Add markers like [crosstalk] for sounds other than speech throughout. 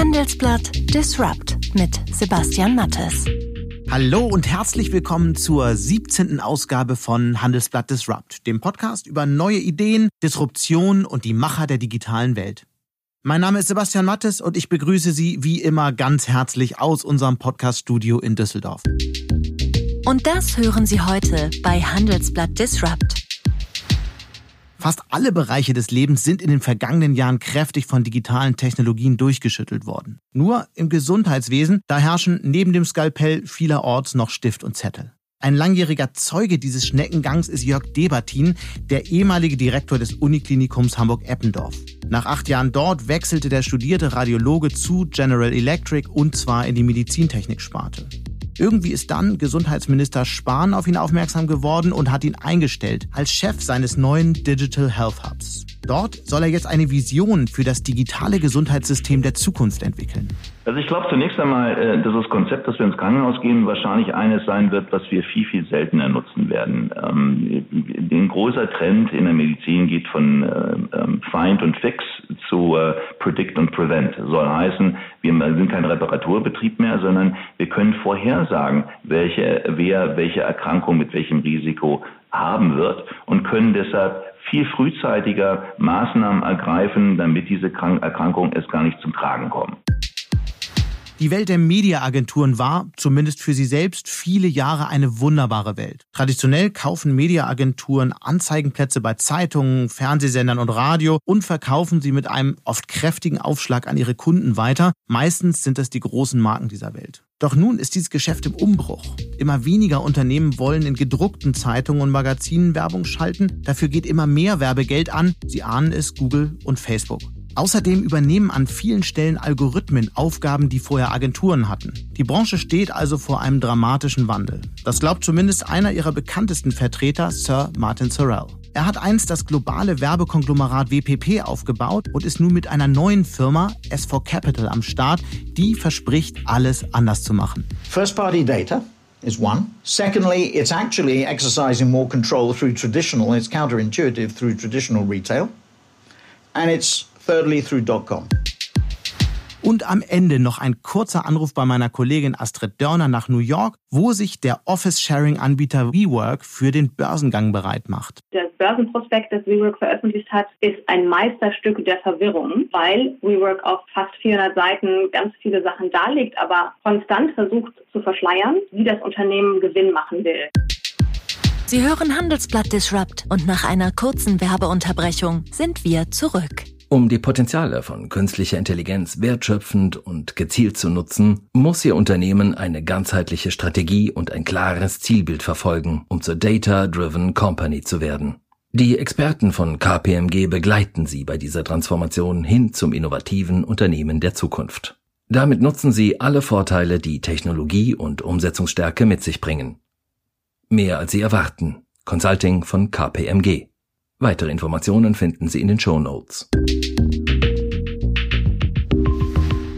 Handelsblatt Disrupt mit Sebastian Mattes. Hallo und herzlich willkommen zur 17. Ausgabe von Handelsblatt Disrupt, dem Podcast über neue Ideen, Disruption und die Macher der digitalen Welt. Mein Name ist Sebastian Mattes und ich begrüße Sie wie immer ganz herzlich aus unserem Podcaststudio in Düsseldorf. Und das hören Sie heute bei Handelsblatt Disrupt. Fast alle Bereiche des Lebens sind in den vergangenen Jahren kräftig von digitalen Technologien durchgeschüttelt worden. Nur im Gesundheitswesen, da herrschen neben dem Skalpell vielerorts noch Stift und Zettel. Ein langjähriger Zeuge dieses Schneckengangs ist Jörg Debatin, der ehemalige Direktor des Uniklinikums Hamburg-Eppendorf. Nach acht Jahren dort wechselte der studierte Radiologe zu General Electric und zwar in die Medizintechnik-Sparte. Irgendwie ist dann Gesundheitsminister Spahn auf ihn aufmerksam geworden und hat ihn eingestellt als Chef seines neuen Digital Health Hubs. Dort soll er jetzt eine Vision für das digitale Gesundheitssystem der Zukunft entwickeln. Also ich glaube zunächst einmal, äh, dass das Konzept, dass wir ins Krankenhaus gehen, wahrscheinlich eines sein wird, was wir viel, viel seltener nutzen werden. Ähm, ein großer Trend in der Medizin geht von äh, ähm, Find und Fix zu äh, Predict und Prevent. Soll heißen, wir sind kein Reparaturbetrieb mehr, sondern wir können vorhersagen, welche, wer welche Erkrankung mit welchem Risiko haben wird und können deshalb viel frühzeitiger Maßnahmen ergreifen, damit diese Erkrankungen erst gar nicht zum Tragen kommen. Die Welt der Mediaagenturen war, zumindest für sie selbst, viele Jahre eine wunderbare Welt. Traditionell kaufen Mediaagenturen Anzeigenplätze bei Zeitungen, Fernsehsendern und Radio und verkaufen sie mit einem oft kräftigen Aufschlag an ihre Kunden weiter. Meistens sind es die großen Marken dieser Welt. Doch nun ist dieses Geschäft im Umbruch. Immer weniger Unternehmen wollen in gedruckten Zeitungen und Magazinen Werbung schalten. Dafür geht immer mehr Werbegeld an. Sie ahnen es, Google und Facebook. Außerdem übernehmen an vielen Stellen Algorithmen Aufgaben, die vorher Agenturen hatten. Die Branche steht also vor einem dramatischen Wandel. Das glaubt zumindest einer ihrer bekanntesten Vertreter, Sir Martin Sorrell. Er hat einst das globale Werbekonglomerat WPP aufgebaut und ist nun mit einer neuen Firma, S4 Capital, am Start, die verspricht, alles anders zu machen. First-party data is one. Secondly, it's actually exercising more control through traditional, it's counterintuitive through traditional retail. And it's thirdly through. Und am Ende noch ein kurzer Anruf bei meiner Kollegin Astrid Dörner nach New York, wo sich der Office-Sharing-Anbieter WeWork für den Börsengang bereit macht. Das Börsenprospekt, das WeWork veröffentlicht hat, ist ein Meisterstück der Verwirrung, weil WeWork auf fast 400 Seiten ganz viele Sachen darlegt, aber konstant versucht zu verschleiern, wie das Unternehmen Gewinn machen will. Sie hören Handelsblatt Disrupt und nach einer kurzen Werbeunterbrechung sind wir zurück. Um die Potenziale von künstlicher Intelligenz wertschöpfend und gezielt zu nutzen, muss Ihr Unternehmen eine ganzheitliche Strategie und ein klares Zielbild verfolgen, um zur Data-Driven Company zu werden. Die Experten von KPMG begleiten Sie bei dieser Transformation hin zum innovativen Unternehmen der Zukunft. Damit nutzen Sie alle Vorteile, die Technologie und Umsetzungsstärke mit sich bringen. Mehr als Sie erwarten. Consulting von KPMG. Weitere Informationen finden Sie in den Show Notes.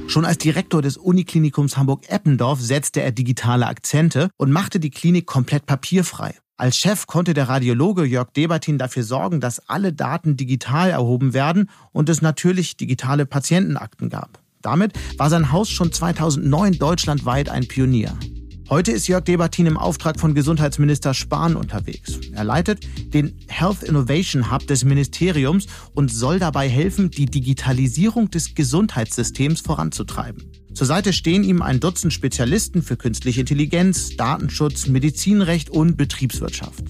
Schon als Direktor des Uniklinikums Hamburg-Eppendorf setzte er digitale Akzente und machte die Klinik komplett papierfrei. Als Chef konnte der Radiologe Jörg Debatin dafür sorgen, dass alle Daten digital erhoben werden und es natürlich digitale Patientenakten gab. Damit war sein Haus schon 2009 deutschlandweit ein Pionier. Heute ist Jörg Debatin im Auftrag von Gesundheitsminister Spahn unterwegs. Er leitet den Health Innovation Hub des Ministeriums und soll dabei helfen, die Digitalisierung des Gesundheitssystems voranzutreiben. Zur Seite stehen ihm ein Dutzend Spezialisten für künstliche Intelligenz, Datenschutz, Medizinrecht und Betriebswirtschaft.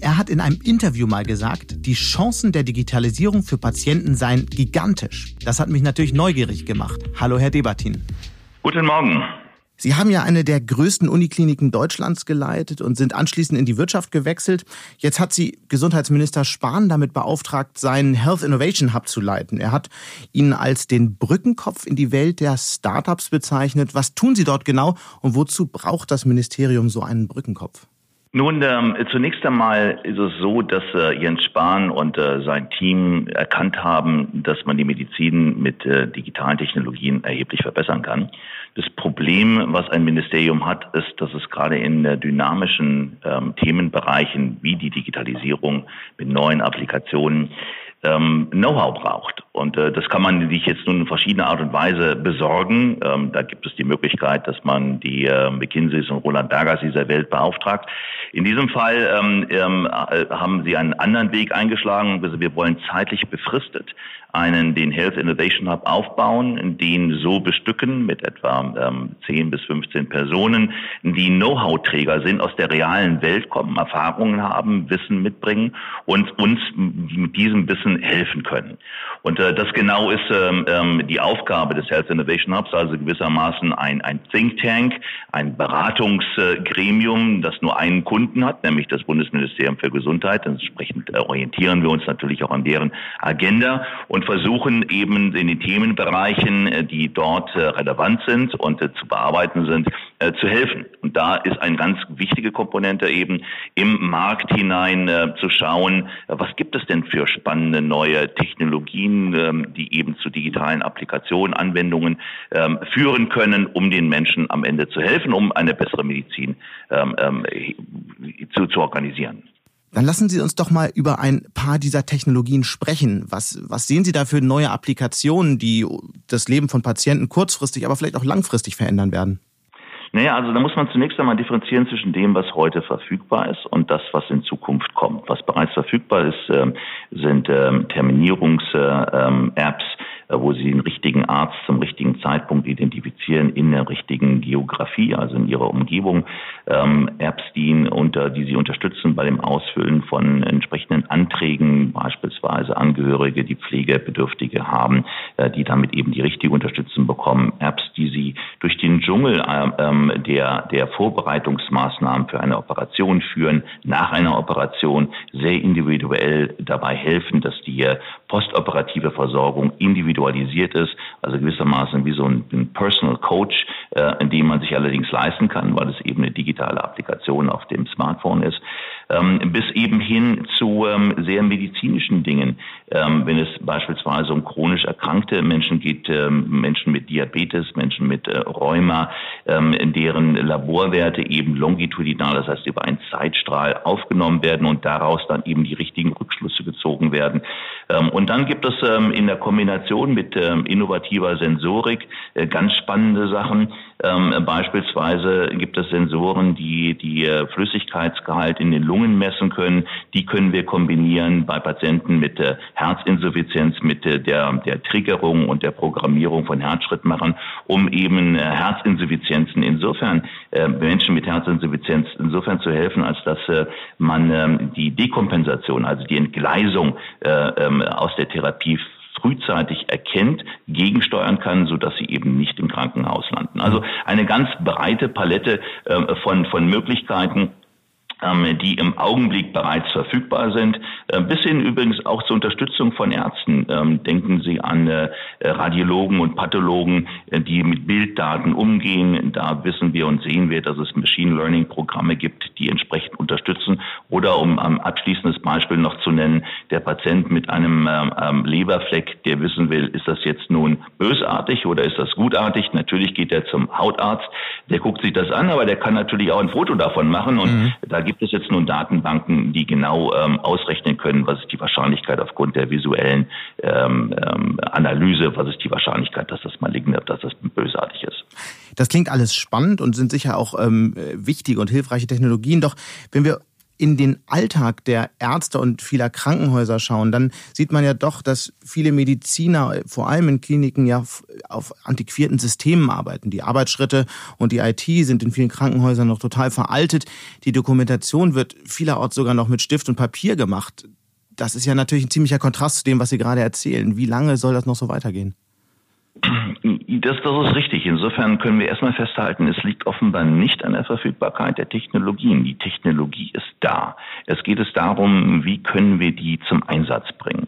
Er hat in einem Interview mal gesagt, die Chancen der Digitalisierung für Patienten seien gigantisch. Das hat mich natürlich neugierig gemacht. Hallo, Herr Debatin. Guten Morgen. Sie haben ja eine der größten Unikliniken Deutschlands geleitet und sind anschließend in die Wirtschaft gewechselt. Jetzt hat Sie Gesundheitsminister Spahn damit beauftragt, seinen Health Innovation Hub zu leiten. Er hat ihn als den Brückenkopf in die Welt der Startups bezeichnet. Was tun Sie dort genau und wozu braucht das Ministerium so einen Brückenkopf? Nun, ähm, zunächst einmal ist es so, dass äh, Jens Spahn und äh, sein Team erkannt haben, dass man die Medizin mit äh, digitalen Technologien erheblich verbessern kann. Das Problem, was ein Ministerium hat, ist, dass es gerade in dynamischen ähm, Themenbereichen wie die Digitalisierung mit neuen Applikationen ähm, Know-how braucht. Und äh, das kann man sich jetzt nun in verschiedener Art und Weise besorgen. Ähm, da gibt es die Möglichkeit, dass man die äh, McKinseys und Roland Bergers dieser Welt beauftragt. In diesem Fall ähm, ähm, äh, haben sie einen anderen Weg eingeschlagen. Also wir wollen zeitlich befristet einen den Health Innovation Hub aufbauen, den so bestücken mit etwa ähm, 10 bis 15 Personen, die Know-how-Träger sind, aus der realen Welt kommen, Erfahrungen haben, Wissen mitbringen und uns mit diesem Wissen helfen können. Und äh, das genau ist ähm, ähm, die Aufgabe des Health Innovation Hubs, also gewissermaßen ein, ein Think Tank, ein Beratungsgremium, das nur einen Kunden hat, nämlich das Bundesministerium für Gesundheit. Entsprechend äh, orientieren wir uns natürlich auch an deren Agenda und versuchen eben in den Themenbereichen, äh, die dort äh, relevant sind und äh, zu bearbeiten sind, zu helfen. Und da ist eine ganz wichtige Komponente eben im Markt hinein zu schauen, was gibt es denn für spannende neue Technologien, ähm, die eben zu digitalen Applikationen, Anwendungen ähm, führen können, um den Menschen am Ende zu helfen, um eine bessere Medizin ähm, zu, zu organisieren. Dann lassen Sie uns doch mal über ein paar dieser Technologien sprechen. Was, was sehen Sie da für neue Applikationen, die das Leben von Patienten kurzfristig, aber vielleicht auch langfristig verändern werden? Naja, also da muss man zunächst einmal differenzieren zwischen dem, was heute verfügbar ist und das, was in Zukunft kommt. Was bereits verfügbar ist, ähm, sind ähm, Terminierungs-Apps, äh, wo Sie den richtigen Arzt zum richtigen Zeitpunkt identifizieren in der richtigen Geografie, also in Ihrer Umgebung. Ähm, Apps, die, unter, die Sie unterstützen bei dem Ausfüllen von entsprechenden Anträgen, beispielsweise Angehörige, die Pflegebedürftige haben, äh, die damit eben die richtige Unterstützung bekommen. Apps, die Sie durch den Dschungel äh, der, der Vorbereitungsmaßnahmen für eine Operation führen, nach einer Operation sehr individuell dabei helfen, dass die äh, postoperative Versorgung individualisiert ist, also gewissermaßen wie so ein, Personal Coach, äh, in dem man sich allerdings leisten kann, weil es eben eine digitale Applikation auf dem Smartphone ist bis eben hin zu ähm, sehr medizinischen Dingen. Ähm, wenn es beispielsweise um chronisch erkrankte Menschen geht, ähm, Menschen mit Diabetes, Menschen mit äh, Rheuma, ähm, deren Laborwerte eben longitudinal, das heißt über einen Zeitstrahl aufgenommen werden und daraus dann eben die richtigen Rückschlüsse gezogen werden. Ähm, und dann gibt es ähm, in der Kombination mit ähm, innovativer Sensorik äh, ganz spannende Sachen. Ähm, beispielsweise gibt es Sensoren, die die äh, Flüssigkeitsgehalt in den Lungen messen können. Die können wir kombinieren bei Patienten mit äh, Herzinsuffizienz, mit äh, der, der Triggerung und der Programmierung von Herzschrittmachern, um eben äh, Herzinsuffizienzen insofern, äh, Menschen mit Herzinsuffizienz insofern zu helfen, als dass äh, man ähm, die Dekompensation, also die Entgleisung äh, ähm, aus der Therapie frühzeitig erkennt, gegensteuern kann, so dass sie eben nicht im Krankenhaus landen. Also eine ganz breite Palette äh, von, von Möglichkeiten, die im Augenblick bereits verfügbar sind, äh, bis hin übrigens auch zur Unterstützung von Ärzten. Ähm, denken Sie an äh, Radiologen und Pathologen, äh, die mit Bilddaten umgehen. Da wissen wir und sehen wir, dass es Machine Learning Programme gibt, die entsprechend unterstützen. Oder um ein abschließendes Beispiel noch zu nennen, der Patient mit einem ähm, Leberfleck, der wissen will, ist das jetzt nun bösartig oder ist das gutartig? Natürlich geht er zum Hautarzt, der guckt sich das an, aber der kann natürlich auch ein Foto davon machen und mhm. da gibt es jetzt nun Datenbanken, die genau ähm, ausrechnen können, was ist die Wahrscheinlichkeit aufgrund der visuellen ähm, ähm, Analyse, was ist die Wahrscheinlichkeit, dass das maligne, dass das bösartig ist. Das klingt alles spannend und sind sicher auch ähm, wichtige und hilfreiche Technologien. Doch wenn wir in den Alltag der Ärzte und vieler Krankenhäuser schauen, dann sieht man ja doch, dass viele Mediziner, vor allem in Kliniken, ja auf antiquierten Systemen arbeiten. Die Arbeitsschritte und die IT sind in vielen Krankenhäusern noch total veraltet. Die Dokumentation wird vielerorts sogar noch mit Stift und Papier gemacht. Das ist ja natürlich ein ziemlicher Kontrast zu dem, was Sie gerade erzählen. Wie lange soll das noch so weitergehen? [clears throat] Das, das ist richtig. Insofern können wir erstmal festhalten, es liegt offenbar nicht an der Verfügbarkeit der Technologien. Die Technologie ist da. Es geht es darum, wie können wir die zum Einsatz bringen.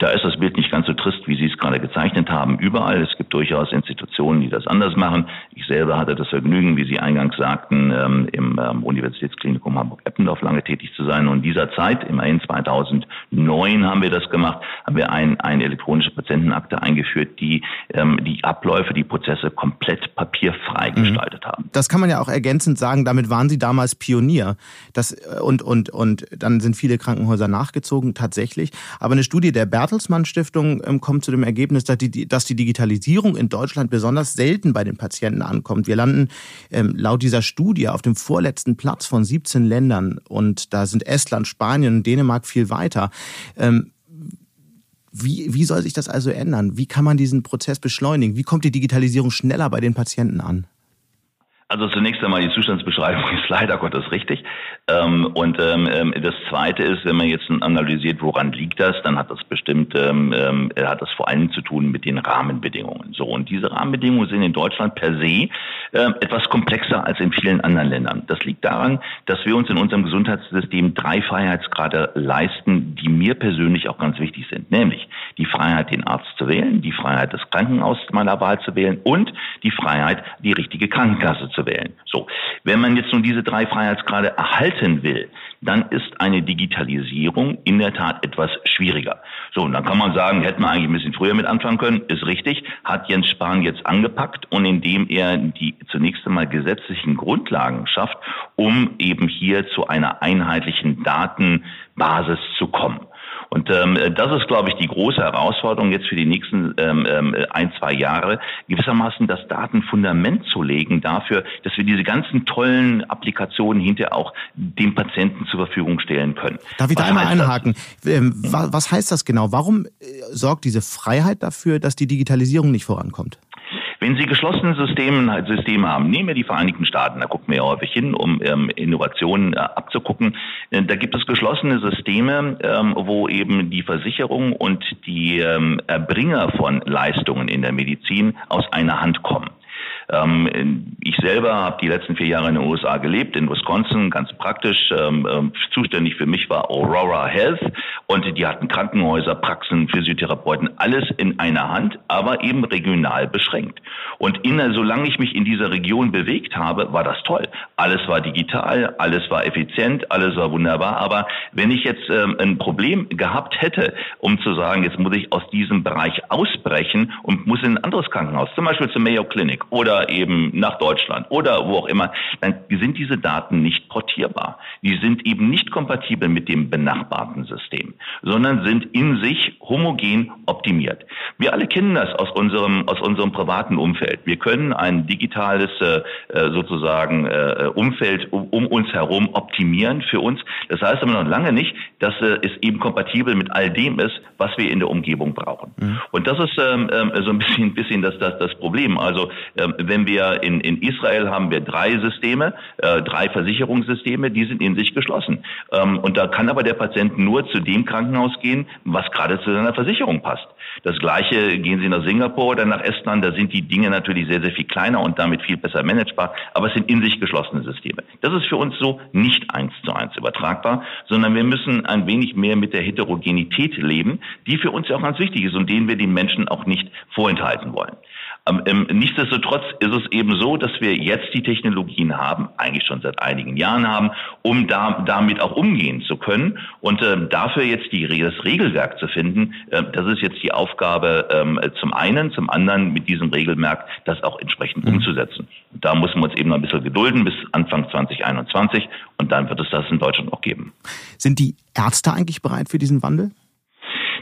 Da ist das Bild nicht ganz so trist, wie Sie es gerade gezeichnet haben. Überall. Es gibt durchaus Institutionen, die das anders machen. Ich selber hatte das Vergnügen, wie Sie eingangs sagten, ähm, im ähm, Universitätsklinikum Hamburg-Eppendorf lange tätig zu sein. Und in dieser Zeit, immerhin 2009 haben wir das gemacht, haben wir ein, eine elektronische Patientenakte eingeführt, die ähm, die Abläufe, die Prozesse komplett papierfrei mhm. gestaltet haben. Das kann man ja auch ergänzend sagen. Damit waren Sie damals Pionier. Das, äh, und, und, und dann sind viele Krankenhäuser nachgezogen, tatsächlich. Aber eine Studie der Bert Bertelsmann Stiftung ähm, kommt zu dem Ergebnis, dass die, Digitalisierung in Deutschland besonders selten bei den Patienten ankommt. Wir landen ähm, laut dieser Studie auf dem vorletzten Platz von 17 Ländern und da sind Estland, Spanien und Dänemark viel weiter. Ähm, wie, wie soll sich das also ändern? Wie kann man diesen Prozess beschleunigen? Wie kommt die Digitalisierung schneller bei den Patienten an? Also zunächst einmal die Zustandsbeschreibung [laughs] ist leider Gottes richtig. Ähm, und ähm, ähm, das Zweite ist, wenn man jetzt analysiert, woran liegt das, dann hat das bestimmt, hat das vor allem zu tun mit den Rahmenbedingungen. So und diese Rahmenbedingungen sind in Deutschland per se etwas komplexer als in vielen anderen Ländern. Das liegt daran, dass wir uns in unserem Gesundheitssystem drei Freiheitsgrade leisten, die mir persönlich auch ganz wichtig sind, nämlich die Freiheit, den Arzt zu wählen, die Freiheit, das Krankenhaus meiner Wahl zu wählen und die Freiheit, die richtige Krankenkasse zu wählen. So, wenn man jetzt nun diese drei Freiheitsgrade erhalten will, dann ist eine Digitalisierung in der Tat etwas schwieriger. So, und dann kann man sagen, hätten wir eigentlich ein bisschen früher mit anfangen können, ist richtig, hat Jens Spahn jetzt angepackt und indem er die zunächst einmal gesetzlichen Grundlagen schafft, um eben hier zu einer einheitlichen Datenbasis zu kommen. Und ähm, das ist, glaube ich, die große Herausforderung jetzt für die nächsten ähm, ähm, ein, zwei Jahre, gewissermaßen das Datenfundament zu legen dafür, dass wir diese ganzen tollen Applikationen hinterher auch dem Patienten zur Verfügung stellen können. Darf ich da einmal einhaken? Ähm, was heißt das genau? Warum äh, sorgt diese Freiheit dafür, dass die Digitalisierung nicht vorankommt? Wenn Sie geschlossene Systeme, Systeme haben, nehmen wir die Vereinigten Staaten, da gucken wir ja häufig hin, um ähm, Innovationen äh, abzugucken. Äh, da gibt es geschlossene Systeme, ähm, wo eben die Versicherung und die ähm, Erbringer von Leistungen in der Medizin aus einer Hand kommen. Ähm, ich selber habe die letzten vier Jahre in den USA gelebt, in Wisconsin, ganz praktisch. Ähm, ähm, zuständig für mich war Aurora Health und die hatten Krankenhäuser, Praxen, Physiotherapeuten, alles in einer Hand, aber eben regional beschränkt. Und in, solange ich mich in dieser Region bewegt habe, war das toll. Alles war digital, alles war effizient, alles war wunderbar. Aber wenn ich jetzt ähm, ein Problem gehabt hätte, um zu sagen, jetzt muss ich aus diesem Bereich ausbrechen und muss in ein anderes Krankenhaus, zum Beispiel zur Mayo Clinic oder eben nach Deutschland oder wo auch immer, dann sind diese Daten nicht portierbar. Die sind eben nicht kompatibel mit dem benachbarten System, sondern sind in sich homogen optimiert. Wir alle kennen das aus unserem, aus unserem privaten Umfeld. Wir können ein digitales äh, äh sozusagen äh, Umfeld um, um, uns herum optimieren für uns. Das heißt aber noch lange nicht, dass äh, es eben kompatibel mit all dem ist, was wir in der Umgebung brauchen. Mhm. Und das ist ähm, ähm so ein bisschen, bisschen das, das, das Problem. Also ähm, wenn wir in, in Israel haben wir drei Systeme, äh, drei Versicherungssysteme, die sind in sich geschlossen. Ähm, und da kann aber der Patient nur zu dem Krankenhaus gehen, was gerade zu seiner Versicherung passt. Das gleiche gehen Sie nach Singapur oder nach Estland, da sind die Dinge natürlich sehr, sehr viel kleiner und damit viel besser managebar, aber es sind in sich geschlossene Systeme. Das ist für uns so nicht eins zu eins übertragbar, sondern wir müssen ein wenig mehr mit der Heterogenität leben, die für uns ja auch ganz wichtig ist und denen wir den Menschen auch nicht vorenthalten wollen. Ähm, ähm, nichtsdestotrotz ist es eben so, dass wir jetzt die Technologien haben, eigentlich schon seit einigen Jahren haben, um da, damit auch umgehen zu können. Und äh, dafür jetzt die, das Regelwerk zu finden, äh, das ist jetzt die Aufgabe äh, zum einen, zum anderen mit diesem Regelwerk das auch entsprechend mhm. umzusetzen. Da müssen wir uns eben noch ein bisschen gedulden bis Anfang 2021 und dann wird es das in Deutschland auch geben. Sind die Ärzte eigentlich bereit für diesen Wandel?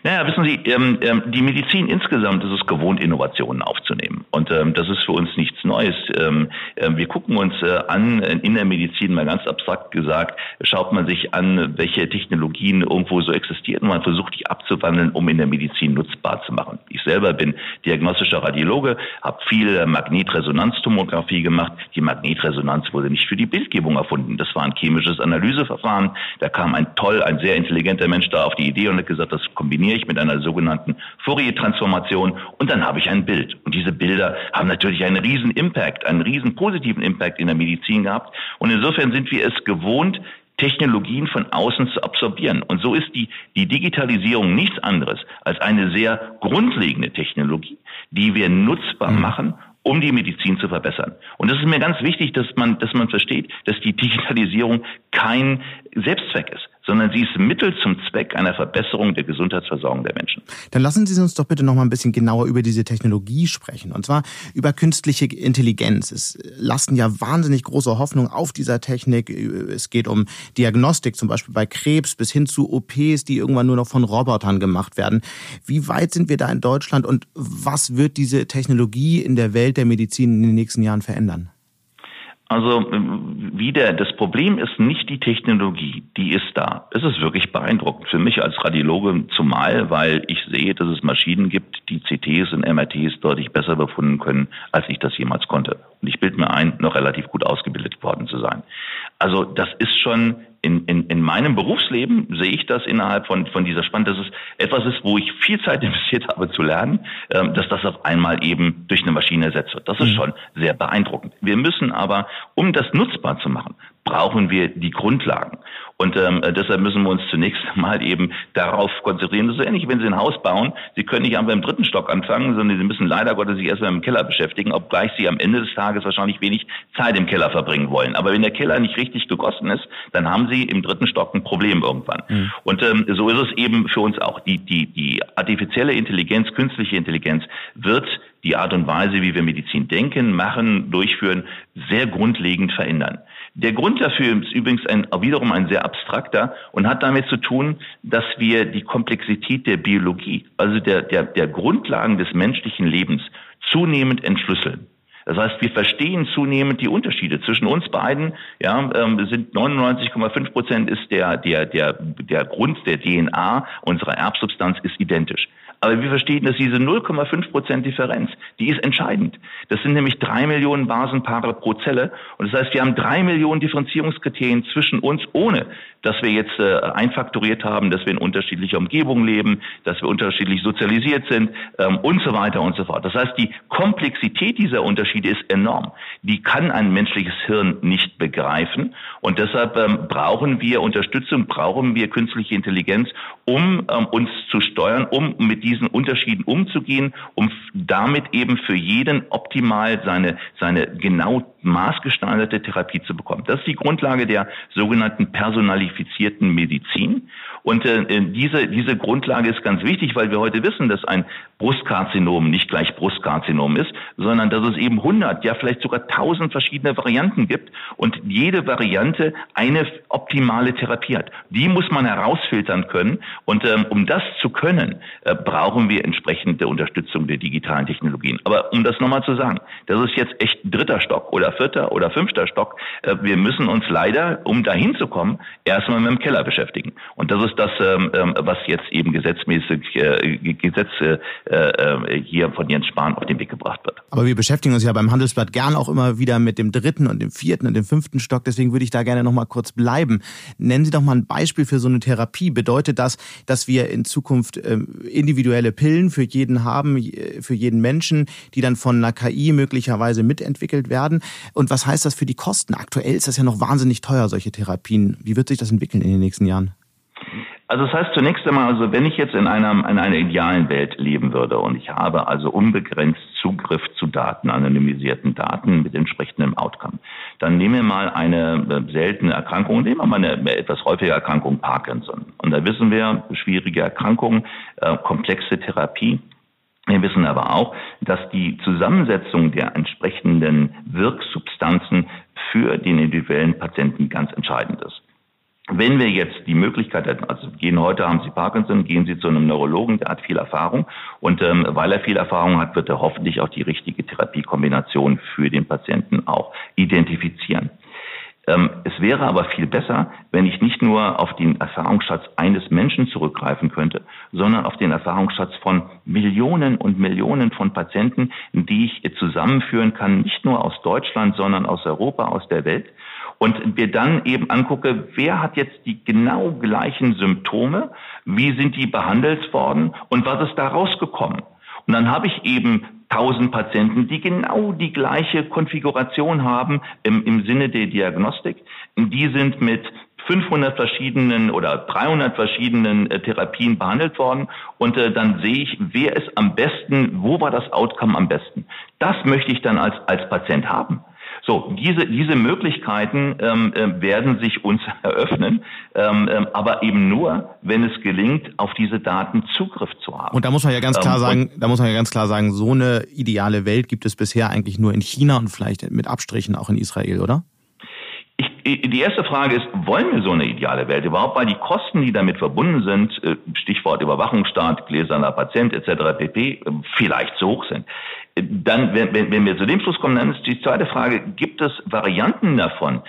Naja, wissen Sie, ähm, ähm, die Medizin insgesamt ist es gewohnt, Innovationen aufzunehmen. Und ähm, das ist für uns nichts Neues. Ähm, äh, wir gucken uns äh, an, äh, in der Medizin mal ganz abstrakt gesagt, schaut man sich an, welche Technologien irgendwo so existieren und man versucht, die abzuwandeln, um in der Medizin nutzbar zu machen. Ich selber bin diagnostischer Radiologe, habe viel äh, Magnetresonanztomographie gemacht. Die Magnetresonanz wurde nicht für die Bildgebung erfunden. Das war ein chemisches Analyseverfahren. Da kam ein toll, ein sehr intelligenter Mensch da auf die Idee und hat gesagt, das kombiniert kombiniere ich mit einer sogenannten Fourier-Transformation und dann habe ich ein Bild. Und diese Bilder haben natürlich einen riesen Impact, einen riesen positiven Impact in der Medizin gehabt. Und insofern sind wir es gewohnt, Technologien von außen zu absorbieren. Und so ist die, die Digitalisierung nichts anderes als eine sehr grundlegende Technologie, die wir nutzbar mhm. machen, um die Medizin zu verbessern. Und das ist mir ganz wichtig, dass man, dass man versteht, dass die Digitalisierung kein Selbstzweck ist, sondern sie ist Mittel zum Zweck einer Verbesserung der Gesundheitsversorgung der Menschen. Dann lassen Sie uns doch bitte noch mal ein bisschen genauer über diese Technologie sprechen, und zwar über künstliche Intelligenz. Es lasten ja wahnsinnig große Hoffnung auf dieser Technik. Es geht um Diagnostik, zum Beispiel bei Krebs, bis hin zu OPs, die irgendwann nur noch von Robotern gemacht werden. Wie weit sind wir da in Deutschland und was wird diese Technologie in der Welt der Medizin in den nächsten Jahren verändern? Also wieder, das Problem ist nicht die Technologie, die ist da. Es ist wirklich beeindruckend für mich als Radiologe zumal, weil ich sehe, dass es Maschinen gibt, die CTs und MRTs deutlich besser befunden können, als ich das jemals konnte. Und ich bilde mir ein, noch relativ gut ausgebildet worden zu sein. Also das ist schon in, in, in meinem Berufsleben sehe ich das innerhalb von, von dieser Spanne, dass es etwas ist, wo ich viel Zeit [laughs] investiert habe zu lernen, ähm, dass das auf einmal eben durch eine Maschine ersetzt wird. Das ist mhm. schon sehr beeindruckend. Wir müssen aber, um das nutzbar zu machen, brauchen wir die Grundlagen. Und ähm, deshalb müssen wir uns zunächst [laughs] mal eben darauf konzentrieren. Das ist ähnlich, wenn Sie ein Haus bauen. Sie können nicht einfach im dritten Stock anfangen, sondern Sie müssen leider Gottes sich erstmal im Keller beschäftigen, obgleich Sie am Ende des Tages wahrscheinlich wenig Zeit im Keller verbringen wollen. Aber wenn der Keller nicht richtig gegossen ist, dann haben Sie im dritten Stock ein Problem irgendwann. Mhm. Und ähm, so ist es eben für uns auch. Die, die, die artifizielle Intelligenz, künstliche Intelligenz wird die Art und Weise, wie wir Medizin denken, machen, durchführen, sehr grundlegend verändern. Der Grund dafür ist übrigens ein, wiederum ein sehr abstrakter und hat damit zu tun, dass wir die Komplexität der Biologie, also der, der, der Grundlagen des menschlichen Lebens, zunehmend entschlüsseln. Das heißt, wir verstehen zunehmend die Unterschiede zwischen uns beiden. Ja, ähm, sind 99,5 Prozent ist der der der der Grund der DNA unserer Erbsubstanz ist identisch. Aber wir verstehen, dass diese 0,5 Prozent Differenz, die ist entscheidend. Das sind nämlich drei Millionen Basenpaare pro Zelle. Und das heißt, wir haben drei Millionen Differenzierungskriterien zwischen uns, ohne dass wir jetzt äh, einfaktoriert haben, dass wir in unterschiedlicher Umgebung leben, dass wir unterschiedlich sozialisiert sind ähm, und so weiter und so fort. Das heißt, die Komplexität dieser Unterschiede ist enorm. Die kann ein menschliches Hirn nicht begreifen. Und deshalb ähm, brauchen wir Unterstützung, brauchen wir künstliche Intelligenz, um ähm, uns zu steuern, um mit diesen Unterschieden umzugehen, um damit eben für jeden optimal seine, seine genau maßgeschneiderte Therapie zu bekommen. Das ist die Grundlage der sogenannten personalifizierten Medizin. Und äh, diese, diese Grundlage ist ganz wichtig, weil wir heute wissen, dass ein Brustkarzinom nicht gleich Brustkarzinom ist, sondern dass es eben 100, ja vielleicht sogar 1000 verschiedene Varianten gibt und jede Variante eine optimale Therapie hat. Die muss man herausfiltern können und ähm, um das zu können, äh, brauchen wir entsprechende Unterstützung der digitalen Technologien. Aber um das nochmal zu sagen, das ist jetzt echt dritter Stock oder vierter oder fünfter Stock. Äh, wir müssen uns leider, um dahin zu kommen, erstmal mit dem Keller beschäftigen. Und das ist das, ähm, ähm was jetzt eben gesetzmäßig äh, Gesetze äh, äh, hier von Jens Spahn auf den Weg gebracht wird. Aber wir beschäftigen uns ja beim Handelsblatt gern auch immer wieder mit dem dritten und dem vierten und dem fünften Stock. Deswegen würde ich da gerne noch mal kurz bleiben. Nennen Sie doch mal ein Beispiel für so eine Therapie. Bedeutet das, dass wir in Zukunft ähm, individuelle Pillen für jeden haben, für jeden Menschen, die dann von einer KI möglicherweise mitentwickelt werden? Und was heißt das für die Kosten? Aktuell ist das ja noch wahnsinnig teuer, solche Therapien. Wie wird sich das entwickeln in den nächsten Jahren? Also das heißt zunächst einmal, also wenn ich jetzt in einer, in einer idealen Welt leben würde und ich habe also unbegrenzt Zugriff zu Daten, anonymisierten Daten mit entsprechendem Outcome, dann nehmen wir mal eine äh, seltene Erkrankung, nehmen wir mal eine etwas häufige Erkrankung Parkinson. Und da wissen wir, schwierige Erkrankung, äh, komplexe Therapie. Wir wissen aber auch, dass die Zusammensetzung der entsprechenden Wirksubstanzen für den individuellen Patienten ganz entscheidend ist. Wenn wir jetzt die Möglichkeit hätten, also gehen heute, haben Sie Parkinson, gehen Sie zu einem Neurologen, der hat viel Erfahrung und ähm, weil er viel Erfahrung hat, wird er hoffentlich auch die richtige Therapiekombination für den Patienten auch identifizieren. Ähm, es wäre aber viel besser, wenn ich nicht nur auf den Erfahrungsschatz eines Menschen zurückgreifen könnte, sondern auf den Erfahrungsschatz von Millionen und Millionen von Patienten, die ich zusammenführen kann, nicht nur aus Deutschland, sondern aus Europa, aus der Welt und wir dann eben angucke, wer hat jetzt die genau gleichen Symptome, wie sind die behandelt worden und was ist da rausgekommen. Und dann habe ich eben 1000 Patienten, die genau die gleiche Konfiguration haben im, im Sinne der Diagnostik. Die sind mit 500 verschiedenen oder 300 verschiedenen äh, Therapien behandelt worden und äh, dann sehe ich, wer ist am besten, wo war das Outcome am besten. Das möchte ich dann als, als Patient haben. So, diese, diese Möglichkeiten ähm, äh, werden sich uns [laughs] eröffnen, ähm, ähm, aber eben nur, wenn es gelingt, auf diese Daten Zugriff zu haben. Und da muss man ja ganz klar ähm, sagen, da muss man ja ganz klar sagen, so eine ideale Welt gibt es bisher eigentlich nur in China und vielleicht mit Abstrichen auch in Israel, oder? Ich, die erste Frage ist, wollen wir so eine ideale Welt überhaupt? Weil die Kosten, die damit verbunden sind, äh, Stichwort Überwachungsstaat, gläserner Patient etc. pp, äh, vielleicht zu hoch sind dann, wenn, wenn wir zu dem Schluss kommen, dann ist die zweite Frage, gibt es Varianten davon,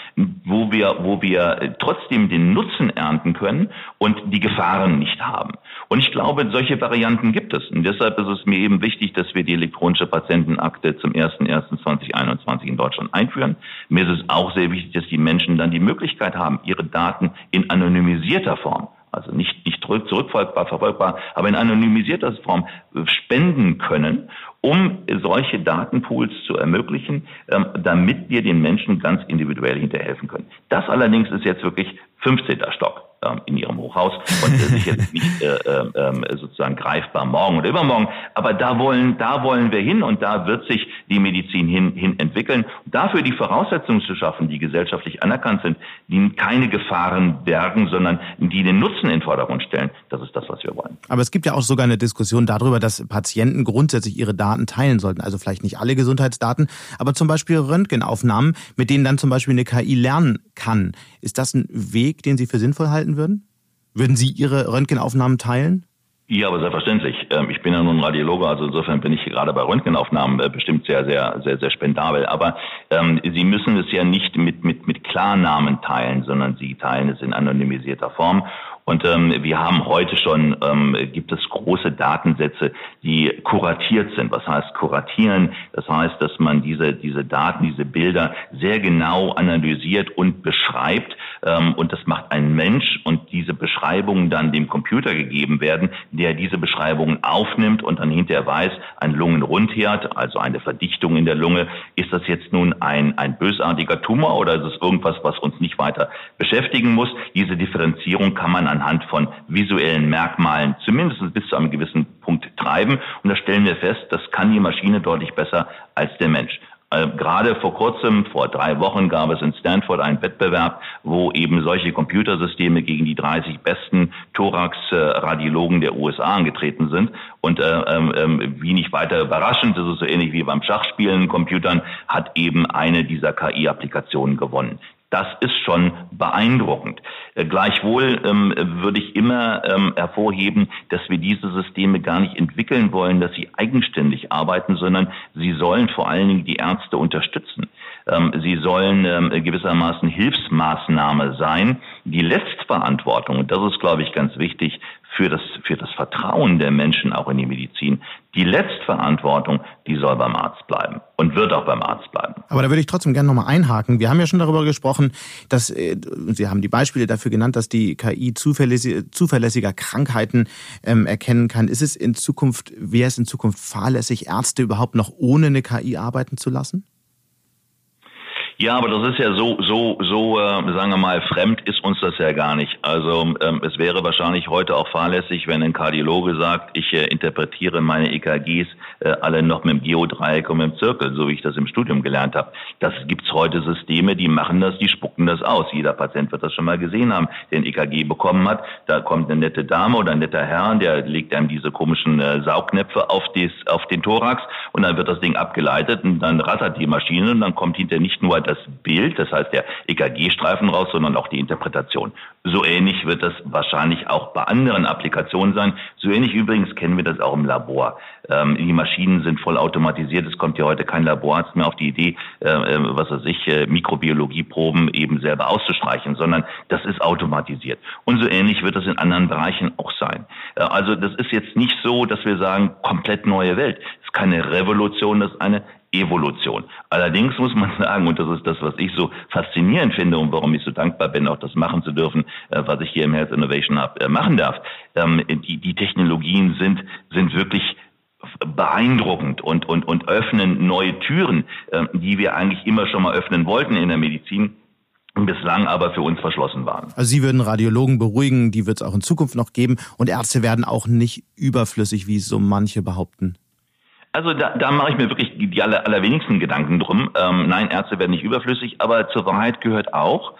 wo wir, wo wir trotzdem den Nutzen ernten können und die Gefahren nicht haben? Und ich glaube, solche Varianten gibt es. Und deshalb ist es mir eben wichtig, dass wir die elektronische Patientenakte zum 01.01.2021 in Deutschland einführen. Mir ist es auch sehr wichtig, dass die Menschen dann die Möglichkeit haben, ihre Daten in anonymisierter Form also nicht, nicht zurückfolgbar, verfolgbar, aber in anonymisierter Form spenden können um solche Datenpools zu ermöglichen, ähm, damit wir den Menschen ganz individuell hinterhelfen können. Das allerdings ist jetzt wirklich 15. Stock in ihrem Hochhaus und äh, sicherlich [laughs] nicht äh, äh, sozusagen greifbar morgen oder übermorgen. Aber da wollen, da wollen wir hin und da wird sich die Medizin hin, hin entwickeln. Dafür die Voraussetzungen zu schaffen, die gesellschaftlich anerkannt sind, die keine Gefahren bergen, sondern die den Nutzen in den Vordergrund stellen. Das ist das, was wir wollen. Aber es gibt ja auch sogar eine Diskussion darüber, dass Patienten grundsätzlich ihre Daten teilen sollten. Also vielleicht nicht alle Gesundheitsdaten, aber zum Beispiel Röntgenaufnahmen, mit denen dann zum Beispiel eine KI lernen kann. Ist das ein Weg, den Sie für sinnvoll halten würden? Würden Sie Ihre Röntgenaufnahmen teilen? Ja, aber selbstverständlich. Ähm, ich bin ja nun Radiologe, also insofern bin ich gerade bei Röntgenaufnahmen äh, bestimmt sehr, sehr, sehr, sehr spendabel. Aber ähm, Sie müssen es ja nicht mit, mit, mit Klarnamen teilen, sondern Sie teilen es in anonymisierter Form. Und ähm, wir haben heute schon, ähm, gibt es große Datensätze, die kuratiert sind. Was heißt kuratieren? Das heißt, dass man diese, diese Daten, diese Bilder sehr genau analysiert und beschreibt. Ähm, und das macht ein Mensch und diese Beschreibungen dann dem Computer gegeben werden, der diese Beschreibungen aufnimmt und dann hinterher weiß, ein Lungenrundherd, also eine Verdichtung in der Lunge, ist das jetzt nun ein, ein bösartiger Tumor oder ist es irgendwas, was uns nicht weiter beschäftigen muss? Diese Differenzierung kann man anhand von visuellen Merkmalen zumindest bis zu einem gewissen Punkt treiben. Und da stellen wir fest, das kann die Maschine deutlich besser als der Mensch. Äh, gerade vor kurzem, vor drei Wochen, gab es in Stanford einen Wettbewerb, wo eben solche Computersysteme gegen die 30 besten Thorax-Radiologen der USA angetreten sind. Und äh, äh, wie nicht weiter überraschend, das ist so ähnlich wie beim Schachspielen Computern, hat eben eine dieser KI-Applikationen gewonnen. Das ist schon beeindruckend. Äh, gleichwohl ähm, würde ich immer ähm, hervorheben, dass wir diese Systeme gar nicht entwickeln wollen, dass sie eigenständig arbeiten, sondern sie sollen vor allen Dingen die Ärzte unterstützen. Ähm, sie sollen ähm, gewissermaßen Hilfsmaßnahme sein. Die Letztverantwortung, und das ist, glaube ich, ganz wichtig, für das, für das Vertrauen der Menschen auch in die Medizin. Die Letztverantwortung, die soll beim Arzt bleiben und wird auch beim Arzt bleiben. Aber da würde ich trotzdem gerne nochmal einhaken. Wir haben ja schon darüber gesprochen, dass, äh, Sie haben die Beispiele dafür genannt, dass die KI zuverlässig, zuverlässiger Krankheiten ähm, erkennen kann. Ist es in Zukunft, wäre es in Zukunft fahrlässig, Ärzte überhaupt noch ohne eine KI arbeiten zu lassen? Ja, aber das ist ja so, so, so, äh, sagen wir mal, fremd ist uns das ja gar nicht. Also ähm, es wäre wahrscheinlich heute auch fahrlässig, wenn ein Kardiologe sagt, ich äh, interpretiere meine EKGs äh, alle noch mit dem Geodreieck und mit dem Zirkel, so wie ich das im Studium gelernt habe. Das gibt's heute Systeme, die machen das, die spucken das aus. Jeder Patient wird das schon mal gesehen haben, der ein EKG bekommen hat. Da kommt eine nette Dame oder ein netter Herr, der legt einem diese komischen äh, Saugnäpfe auf, des, auf den Thorax und dann wird das Ding abgeleitet und dann rattert die Maschine und dann kommt hinter nicht nur das Bild, das heißt der EKG-Streifen raus, sondern auch die Interpretation. So ähnlich wird das wahrscheinlich auch bei anderen Applikationen sein. So ähnlich übrigens kennen wir das auch im Labor. Ähm, die Maschinen sind voll automatisiert. Es kommt ja heute kein Laborarzt mehr auf die Idee, äh, äh was weiß ich, äh, Mikrobiologieproben eben selber auszustreichen, sondern das ist automatisiert. Und so ähnlich wird das in anderen Bereichen auch sein. Äh, also das ist jetzt nicht so, dass wir sagen, komplett neue Welt. Es ist keine Revolution, das ist eine Evolution. Allerdings muss man [laughs] sagen, und das ist das, was ich so faszinierend finde und warum ich so dankbar bin, auch das machen zu dürfen, äh, was ich hier im Health Innovation Hub äh, machen darf. Ähm, die, die Technologien sind, sind wirklich beeindruckend und, und, und öffnen neue Türen, äh, die wir eigentlich immer schon mal öffnen wollten in der Medizin bislang aber für uns verschlossen waren. Also Sie würden Radiologen beruhigen, die wird es auch in Zukunft noch geben und Ärzte werden auch nicht überflüssig, wie so manche behaupten. Also da, da mache ich mir wirklich die aller, allerwenigsten Gedanken drum. Ähm, nein, Ärzte werden nicht überflüssig, aber zur Wahrheit gehört auch,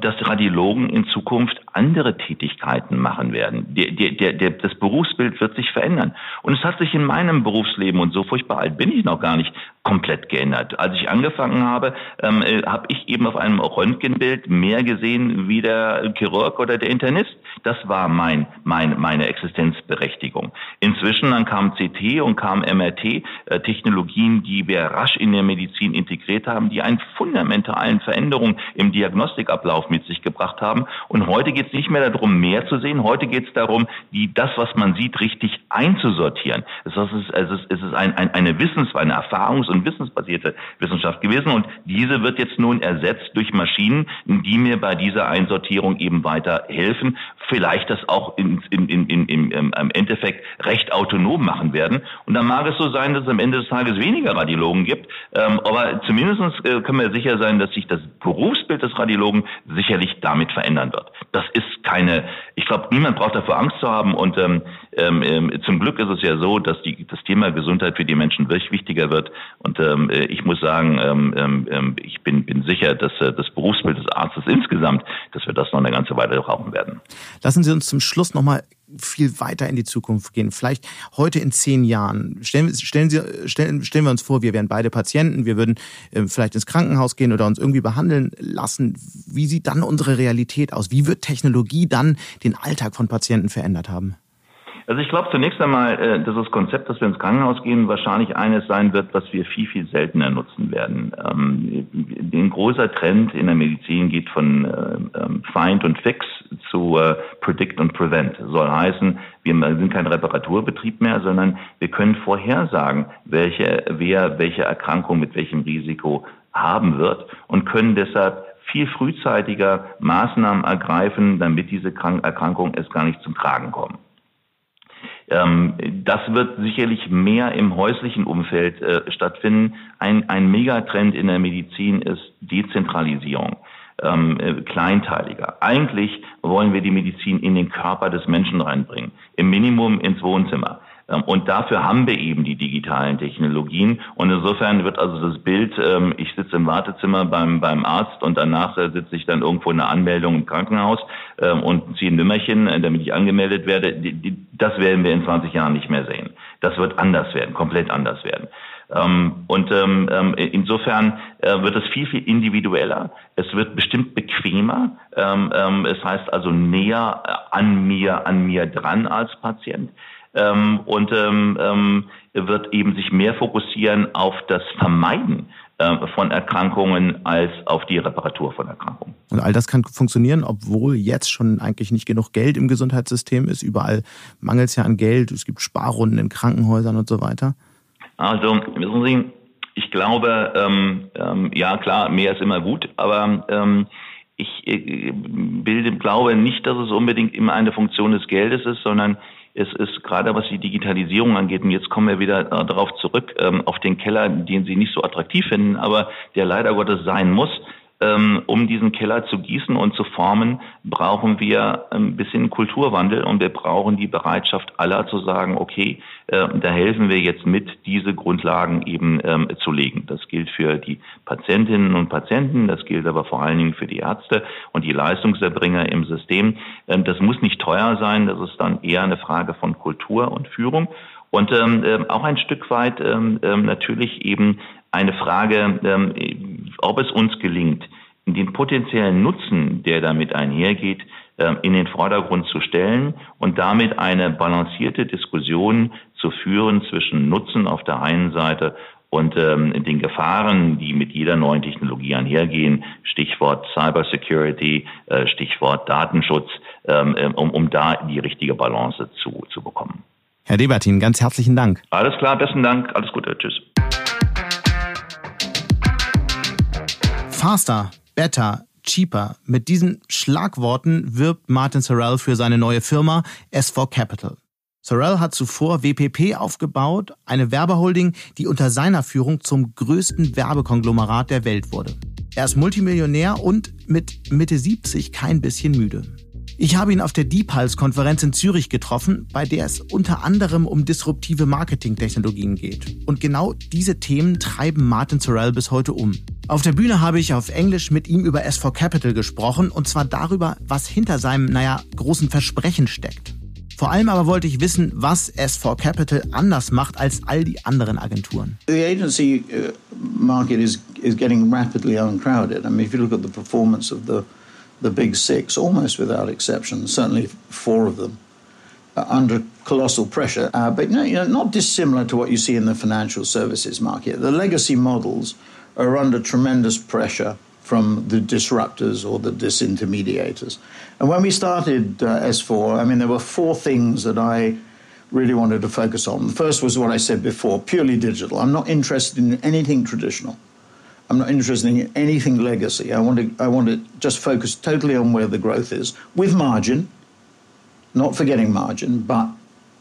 dass Radiologen in Zukunft andere Tätigkeiten machen werden. Der, der, der, das Berufsbild wird sich verändern. Und es hat sich in meinem Berufsleben, und so furchtbar alt bin ich noch gar nicht, komplett geändert. Als ich angefangen habe, ähm, äh, habe ich eben auf einem Röntgenbild mehr gesehen wie der Chirurg oder der Internist. Das war mein, mein, meine Existenzberechtigung. Inzwischen dann kam CT und kam MRT, äh, Technologien, die wir rasch in der Medizin integriert haben, die einen fundamentalen Veränderungen im Diagnostikablauf mit sich gebracht haben. Und heute geht es nicht mehr darum, mehr zu sehen. Heute geht es darum, die, das, was man sieht, richtig einzusortieren. Es ist, es ist, es ist ein, ein, eine Wissens-, eine Erfahrungs- und wissensbasierte Wissenschaft gewesen. Und diese wird jetzt nun ersetzt durch Maschinen, die mir bei dieser Einsortierung eben weiter helfen. Vielleicht das auch in, in, in, im, im Endeffekt recht autonom machen werden. Und dann mag es so sein, dass es am Ende des Tages weniger Radiologen gibt. Ähm, aber zumindest äh, können wir sicher sein, dass sich das Berufsbild des Radiologen sicherlich damit verändern wird. Das ist keine, ich glaube, niemand braucht dafür Angst zu haben. Und ähm, ähm, ähm, zum Glück ist es ja so, dass die, das Thema Gesundheit für die Menschen wirklich wichtiger wird. Und ähm, äh, ich muss sagen, ähm, ähm, ähm, ich bin, bin sicher, dass äh, das Berufsbild des Arztes insgesamt, dass wir das noch eine ganze Weile brauchen werden. Lassen Sie uns zum Schluss noch mal viel weiter in die Zukunft gehen. Vielleicht heute in zehn Jahren. Stellen, stellen, Sie, stellen, stellen wir uns vor, wir wären beide Patienten, wir würden äh, vielleicht ins Krankenhaus gehen oder uns irgendwie behandeln lassen. Wie sieht dann unsere Realität aus? Wie wird Technologie dann den Alltag von Patienten verändert haben? Also ich glaube zunächst einmal, äh, dass das Konzept, dass wir ins Krankenhaus gehen, wahrscheinlich eines sein wird, was wir viel, viel seltener nutzen werden. Ähm, ein großer Trend in der Medizin geht von äh, ähm, Find und Fix zu äh, Predict und Prevent. Soll heißen, wir sind kein Reparaturbetrieb mehr, sondern wir können vorhersagen, welche, wer welche Erkrankung mit welchem Risiko haben wird und können deshalb viel frühzeitiger Maßnahmen ergreifen, damit diese Erkrankungen erst gar nicht zum Tragen kommen. Ähm, das wird sicherlich mehr im häuslichen Umfeld äh, stattfinden. Ein, ein Megatrend in der Medizin ist Dezentralisierung. Ähm, äh, kleinteiliger. Eigentlich wollen wir die Medizin in den Körper des Menschen reinbringen, im Minimum ins Wohnzimmer. Ähm, und dafür haben wir eben die digitalen Technologien. Und insofern wird also das Bild, ähm, ich sitze im Wartezimmer beim, beim Arzt und danach sitze ich dann irgendwo in einer Anmeldung im Krankenhaus ähm, und ziehe ein Nümmerchen, äh, damit ich angemeldet werde. Das werden wir in 20 Jahren nicht mehr sehen. Das wird anders werden, komplett anders werden. und insofern äh, wird es viel, viel individueller. Es wird bestimmt bequemer. es heißt also näher an mir, an mir dran als Patient ähm, und ähm, ähm, wird eben sich mehr fokussieren auf das Vermeiden äh, von Erkrankungen als auf die Reparatur von Erkrankungen. Und all das kann funktionieren, obwohl jetzt schon eigentlich nicht genug Geld im Gesundheitssystem ist. Überall mangelt es ja an Geld. Es gibt Sparrunden in Krankenhäusern und so weiter. Also, wissen Sie, ich glaube, ähm, ähm, ja klar, mehr ist immer gut, aber ähm, ich äh, bilde, glaube nicht, dass es unbedingt immer eine Funktion des Geldes ist, sondern es ist gerade was die Digitalisierung angeht, und jetzt kommen wir wieder äh, darauf zurück, ähm, auf den Keller, den Sie nicht so attraktiv finden, aber der leider Gottes sein muss, um diesen Keller zu gießen und zu formen, brauchen wir ein bisschen Kulturwandel und wir brauchen die Bereitschaft aller zu sagen, okay, äh, da helfen wir jetzt mit, diese Grundlagen eben ähm, zu legen. Das gilt für die Patientinnen und Patienten, das gilt aber vor allen Dingen für die Ärzte und die Leistungserbringer im System. Ähm, das muss nicht teuer sein, das ist dann eher eine Frage von Kultur und Führung. Und ähm, äh, auch ein Stück weit ähm, ähm, natürlich eben eine Frage, ähm, ob es uns gelingt, den potenziellen Nutzen, der damit einhergeht, ähm, in den Vordergrund zu stellen und damit eine balancierte Diskussion zu führen zwischen Nutzen auf der einen Seite und ähm, den Gefahren, die mit jeder neuen Technologie einhergehen, Stichwort Cybersecurity, äh, Stichwort Datenschutz, ähm, äh, um, um da die richtige Balance zu, zu bekommen. Herr Debertin, ganz herzlichen Dank. Alles klar, besten Dank, alles Gute, tschüss. Faster, better, cheaper. Mit diesen Schlagworten wirbt Martin Sorrell für seine neue Firma S4 Capital. Sorrell hat zuvor WPP aufgebaut, eine Werbeholding, die unter seiner Führung zum größten Werbekonglomerat der Welt wurde. Er ist Multimillionär und mit Mitte 70 kein bisschen müde. Ich habe ihn auf der DeepPulse-Konferenz in Zürich getroffen, bei der es unter anderem um disruptive Marketingtechnologien geht. Und genau diese Themen treiben Martin Sorrell bis heute um. Auf der Bühne habe ich auf Englisch mit ihm über S4 Capital gesprochen und zwar darüber, was hinter seinem, naja, großen Versprechen steckt. Vor allem aber wollte ich wissen, was S4 Capital anders macht als all die anderen Agenturen. The agency uh, market is, is getting rapidly uncrowded. I mean, if you look at the performance of the the big six, almost without exception, certainly four of them, are under colossal pressure. Uh, but you know, not dissimilar to what you see in the financial services market. The legacy models are under tremendous pressure from the disruptors or the disintermediators. And when we started uh, S4, I mean, there were four things that I really wanted to focus on. The first was what I said before purely digital. I'm not interested in anything traditional. I'm not interested in anything legacy. I want to I want to just focus totally on where the growth is with margin, not forgetting margin, but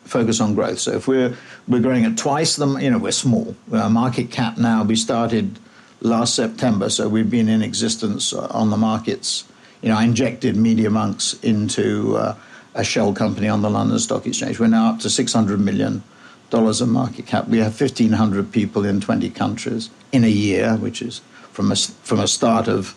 focus on growth. So if we're we're growing at twice the you know we're small. Our market cap now we started last September, so we've been in existence on the markets. You know, I injected Media Monks into uh, a shell company on the London Stock Exchange. We're now up to 600 million dollars of market cap. We have 1,500 people in 20 countries in a year, which is from a, from a start of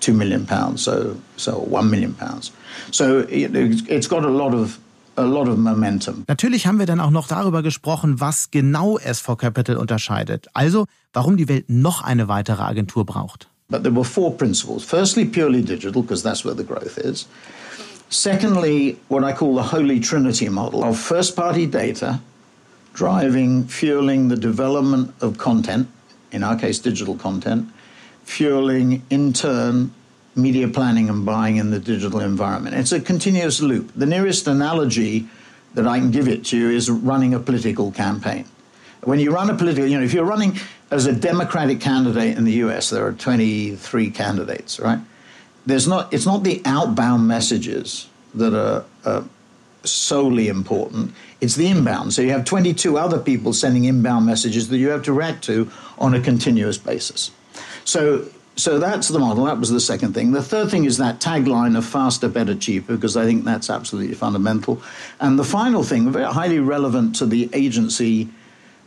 two million pounds, so so one million pounds. So it, it's got a lot of a lot of momentum. Natürlich haben wir dann auch noch darüber gesprochen, was genau S4 Capital unterscheidet. Also, warum die Welt noch eine weitere Agentur braucht. But there were four principles. Firstly, purely digital, because that's where the growth is. Secondly, what I call the holy trinity model of first party data driving, fueling the development of content, in our case, digital content, fueling, in turn, media planning and buying in the digital environment. It's a continuous loop. The nearest analogy that I can give it to you is running a political campaign. When you run a political, you know, if you're running as a Democratic candidate in the US, there are 23 candidates, right? There's not, it's not the outbound messages that are, are solely important. It's the inbound. So you have 22 other people sending inbound messages that you have to react to on a continuous basis. So so that's the model. That was the second thing. The third thing is that tagline of faster, better, cheaper, because I think that's absolutely fundamental. And the final thing, very highly relevant to the agency,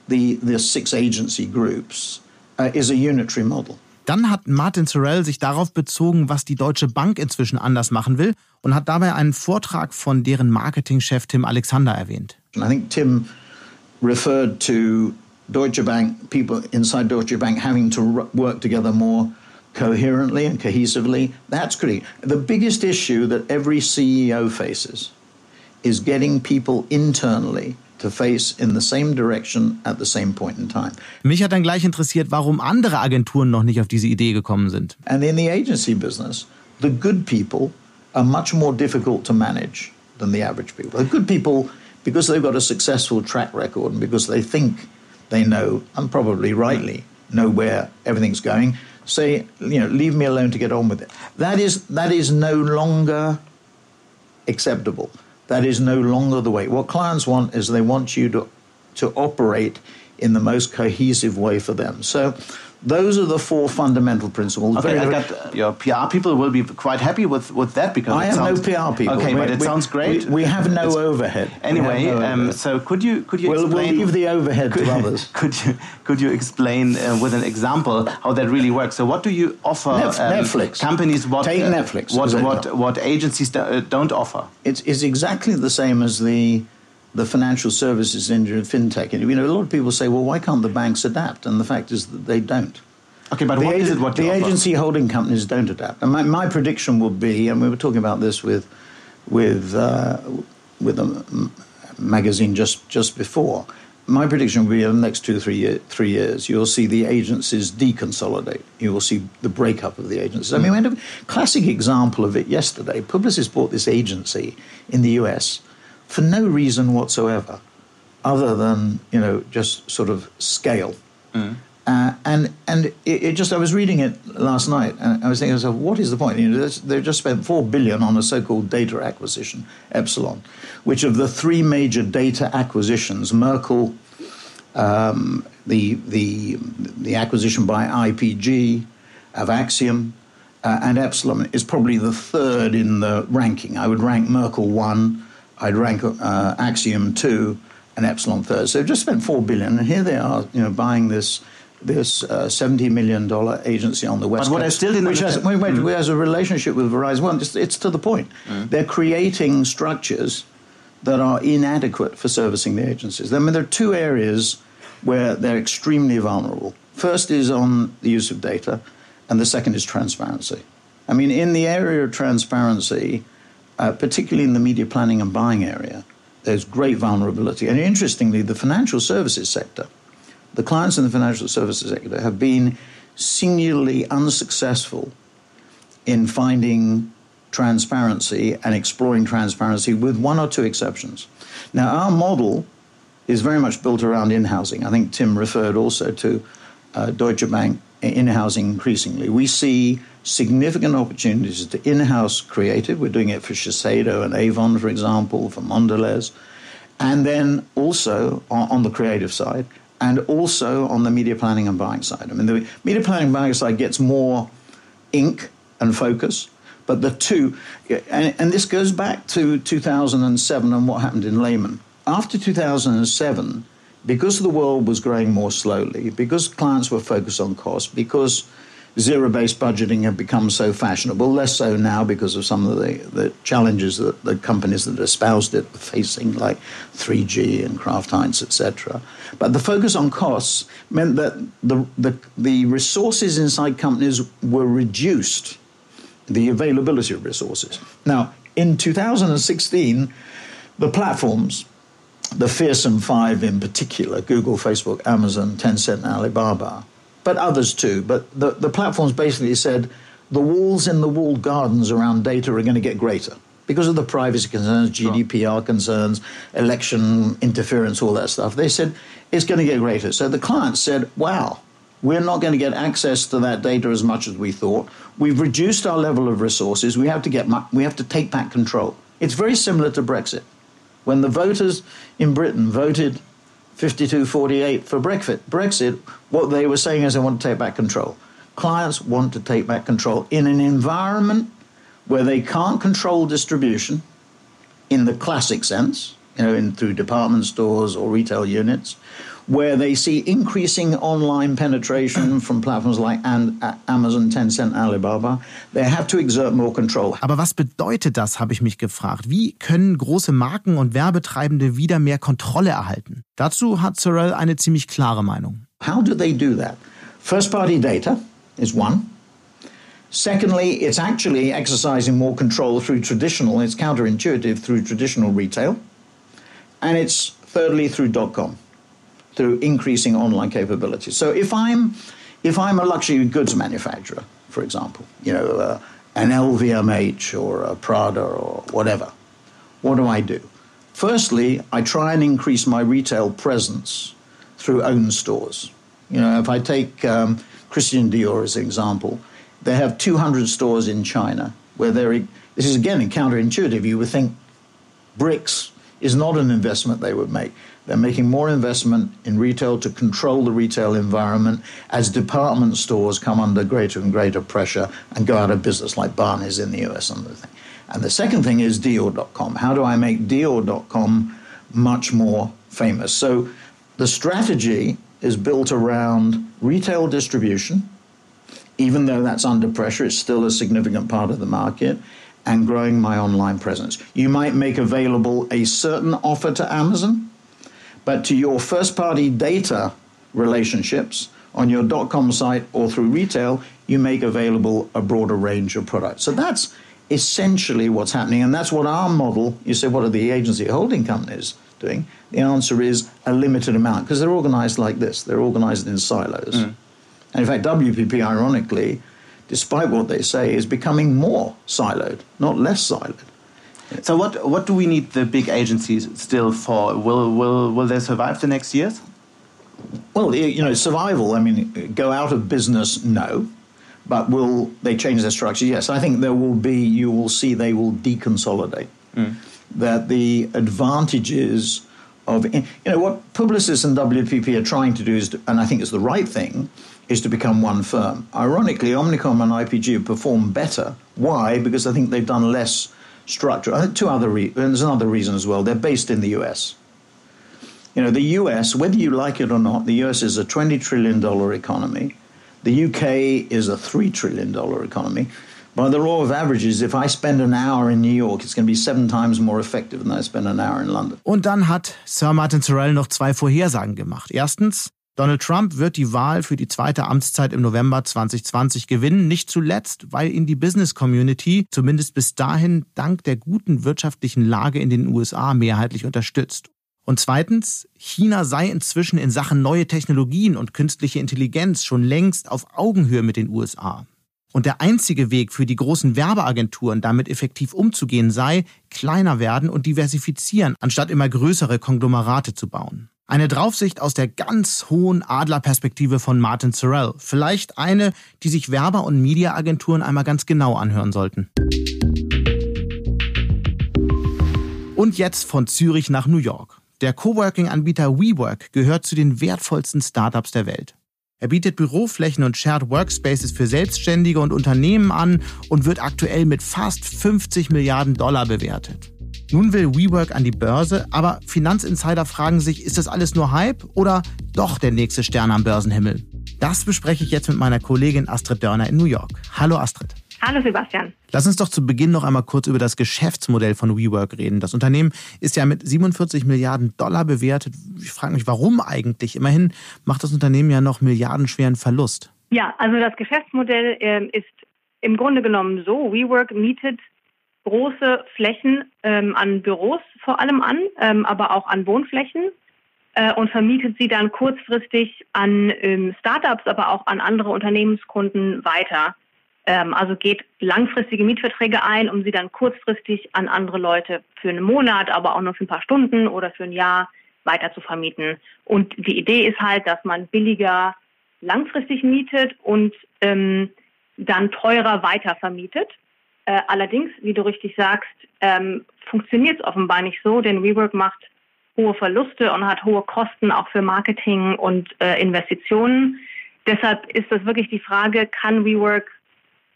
the, the six agency groups, uh, is a unitary model. Dann hat Martin Sorrell sich darauf bezogen, was die Deutsche Bank inzwischen anders machen will und hat dabei einen Vortrag von deren Marketingchef Tim Alexander erwähnt. I think Tim referred to Deutsche Bank, people inside Deutsche Bank having to work together more coherently and cohesively. That's critical. The biggest issue that every CEO faces is getting people internally to face in the same direction at the same point in time. Mich hat dann gleich interessiert, warum andere Agenturen noch nicht auf diese Idee gekommen sind. And in the agency business, the good people are much more difficult to manage than the average people. The good people, because they've got a successful track record and because they think they know, and probably rightly, know where everything's going, say, you know, leave me alone to get on with it. That is that is no longer acceptable. That is no longer the way. What clients want is they want you to to operate in the most cohesive way for them. So those are the four fundamental principles. Okay, I got your PR people will be quite happy with, with that because I have sounds, no PR people. Okay, we, but it we, sounds great. We, we have no it's, overhead. Anyway, no um, overhead. so could you could you we'll, explain? We'll leave the overhead could, to others. [laughs] Could you could you explain uh, with an example how that really works? So what do you offer Netf um, Netflix companies? What take uh, Netflix? What what what agencies do, uh, don't offer? It's, it's exactly the same as the the financial services industry, fintech. And you know, a lot of people say, well, why can't the banks adapt? And the fact is that they don't. Okay, but the what agent, is it? What the agency holding companies don't adapt. And my, my prediction would be, and we were talking about this with with uh, with a magazine just just before. My prediction would be in the next two three year, three years, you'll see the agencies deconsolidate. You will see the breakup of the agencies. I mean, we had a classic example of it yesterday. Publicis bought this agency in the US for no reason whatsoever, other than you know just sort of scale. Mm. Uh, and and it, it, just I was reading it last night and I was thinking to myself, what is the point? You know, they've just spent four billion on a so-called data acquisition, Epsilon, which of the three major data acquisitions, Merkel, um, the the the acquisition by IPG, of Axiom, uh, and Epsilon is probably the third in the ranking. I would rank Merkle one, I'd rank uh, Axiom two, and Epsilon third. So they've just spent four billion, and here they are, you know, buying this this uh, seventy million dollar agency on the west. But what Coast, I still didn't which has, wait, wait, has a relationship with Verizon. Well, it's, it's to the point. They're creating structures that are inadequate for servicing the agencies. I mean, there are two areas where they're extremely vulnerable. First is on the use of data, and the second is transparency. I mean, in the area of transparency, uh, particularly in the media planning and buying area, there's great vulnerability. And interestingly, the financial services sector, the clients in the financial services sector have been singularly unsuccessful in finding transparency and exploring transparency with one or two exceptions. Now, our model is very much built around in housing. I think Tim referred also to uh, Deutsche Bank in housing increasingly. We see significant opportunities to in house creative. We're doing it for Shiseido and Avon, for example, for Mondelez. And then also on, the creative side, and also on the media planning and buying side. I mean, the media planning and buying side gets more ink and focus, but the two, and, and this goes back to 2007 and what happened in Lehman. After 2007, because the world was growing more slowly, because clients were focused on cost, because zero based budgeting had become so fashionable, less so now because of some of the, the challenges that the companies that espoused it were facing, like 3G and Kraft Heinz, etc. But the focus on costs meant that the, the, the resources inside companies were reduced, the availability of resources. Now, in 2016, the platforms, the fearsome five in particular Google, Facebook, Amazon, Tencent, and Alibaba, but others too. But the, the platforms basically said the walls in the walled gardens around data are going to get greater because of the privacy concerns, GDPR concerns, election interference, all that stuff. They said it's going to get greater. So the clients said, wow, we're not going to get access to that data as much as we thought. We've reduced our level of resources. We have to get we have to take back control. It's very similar to Brexit. When the voters in Britain voted 52-48 for Brexit, Brexit, what they were saying is they want to take back control. Clients want to take back control in an environment where they can't control distribution in the classic sense, you know, in through department stores or retail units, where they see increasing online penetration from platforms like Amazon, Tencent, Alibaba. They have to exert more control. Aber was bedeutet das, habe ich mich gefragt. Wie können große Marken und Werbetreibende wieder mehr Kontrolle erhalten? Dazu hat Sorrell eine ziemlich klare Meinung. How do they do that? First party data is one. Secondly, it's actually exercising more control through traditional, it's counterintuitive through traditional retail. And it's thirdly through .com, through increasing online capabilities. So if I'm if I'm a luxury goods manufacturer, for example, you know, uh, an LVMH or a Prada or whatever, what do I do? Firstly, I try and increase my retail presence through own stores. You know, if I take um, Christian Dior as an example, they have 200 stores in China where they're, this is again counterintuitive. You would think bricks is not an investment they would make. They're making more investment in retail to control the retail environment as department stores come under greater and greater pressure and go out of business, like Barney's in the US and the thing. And the second thing is Dior.com. How do I make Dior.com much more famous? So the strategy is built around retail distribution, even though that's under pressure, it's still a significant part of the market, and growing my online presence. You might make available a certain offer to Amazon, but to your first party data relationships on your dot .com site or through retail, you make available a broader range of products. So that's essentially what's happening, and that's what our model. You say, what are the agency holding companies doing? The answer is a limited amount because they're organized like this. They're organized in silos. Mm. And in fact, WPP, ironically, despite what they say, is becoming more siloed, not less siloed. So what what do we need the big agencies still for? Will will will they survive the next years? Well, you know, survival, I mean, go out of business, no. But will they change their structure? Yes. I think there will be, you will see they will deconsolidate. Hmm. That the advantages of, you know, what Publicis and WPP are trying to do is, to, and I think it's the right thing, is to become one firm. Ironically, Omnicom and IPG have performed better. Why? Because I think they've done less structure. Think two other reasons, there's another reason as well. They're based in the US. You know, the US, whether you like it or not, the US is a $20 trillion economy. The UK is a $3 trillion economy. By the law of averages, if I spend an hour in New York, it's going to be seven times more effective than I spend an hour in London. Und dann hat Sir Martin Sorrell noch zwei Vorhersagen gemacht. Erstens, Donald Trump wird die Wahl für die zweite Amtszeit im November 2020 gewinnen, nicht zuletzt, weil ihn die Business Community zumindest bis dahin dank der guten wirtschaftlichen Lage in den USA mehrheitlich unterstützt. Und zweitens, China sei inzwischen in Sachen neue Technologien und künstliche Intelligenz schon längst auf Augenhöhe mit den USA. Und der einzige Weg für die großen Werbeagenturen, damit effektiv umzugehen, sei, kleiner werden und diversifizieren, anstatt immer größere Konglomerate zu bauen. Eine Draufsicht aus der ganz hohen Adlerperspektive von Martin Sorrell. Vielleicht eine, die sich Werber- und Mediaagenturen einmal ganz genau anhören sollten. Und jetzt von Zürich nach New York. Der Coworking-Anbieter WeWork gehört zu den wertvollsten Startups der Welt. Er bietet Büroflächen und Shared Workspaces für Selbstständige und Unternehmen an und wird aktuell mit fast 50 Milliarden Dollar bewertet. Nun will WeWork an die Börse, aber Finanzinsider fragen sich, ist das alles nur Hype oder doch der nächste Stern am Börsenhimmel? Das bespreche ich jetzt mit meiner Kollegin Astrid Dörner in New York. Hallo Astrid. Hallo Sebastian. Lass uns doch zu Beginn noch einmal kurz über das Geschäftsmodell von WeWork reden. Das Unternehmen ist ja mit 47 Milliarden Dollar bewertet. Ich frage mich, warum eigentlich? Immerhin macht das Unternehmen ja noch milliardenschweren Verlust. Ja, also das Geschäftsmodell äh, ist im Grunde genommen so, WeWork mietet große Flächen ähm, an Büros vor allem an, ähm, aber auch an Wohnflächen äh, und vermietet sie dann kurzfristig an ähm, Startups, aber auch an andere Unternehmenskunden weiter. Ähm, also geht langfristige Mietverträge ein, um sie dann kurzfristig an andere Leute für einen Monat, aber auch nur für ein paar Stunden oder für ein Jahr weiter zu vermieten. Und die Idee ist halt, dass man billiger langfristig mietet und ähm, dann teurer weiter vermietet. Äh, allerdings, wie du richtig sagst, ähm, funktioniert es offenbar nicht so, denn WeWork macht hohe Verluste und hat hohe Kosten auch für Marketing und äh, Investitionen. Deshalb ist das wirklich die Frage, kann WeWork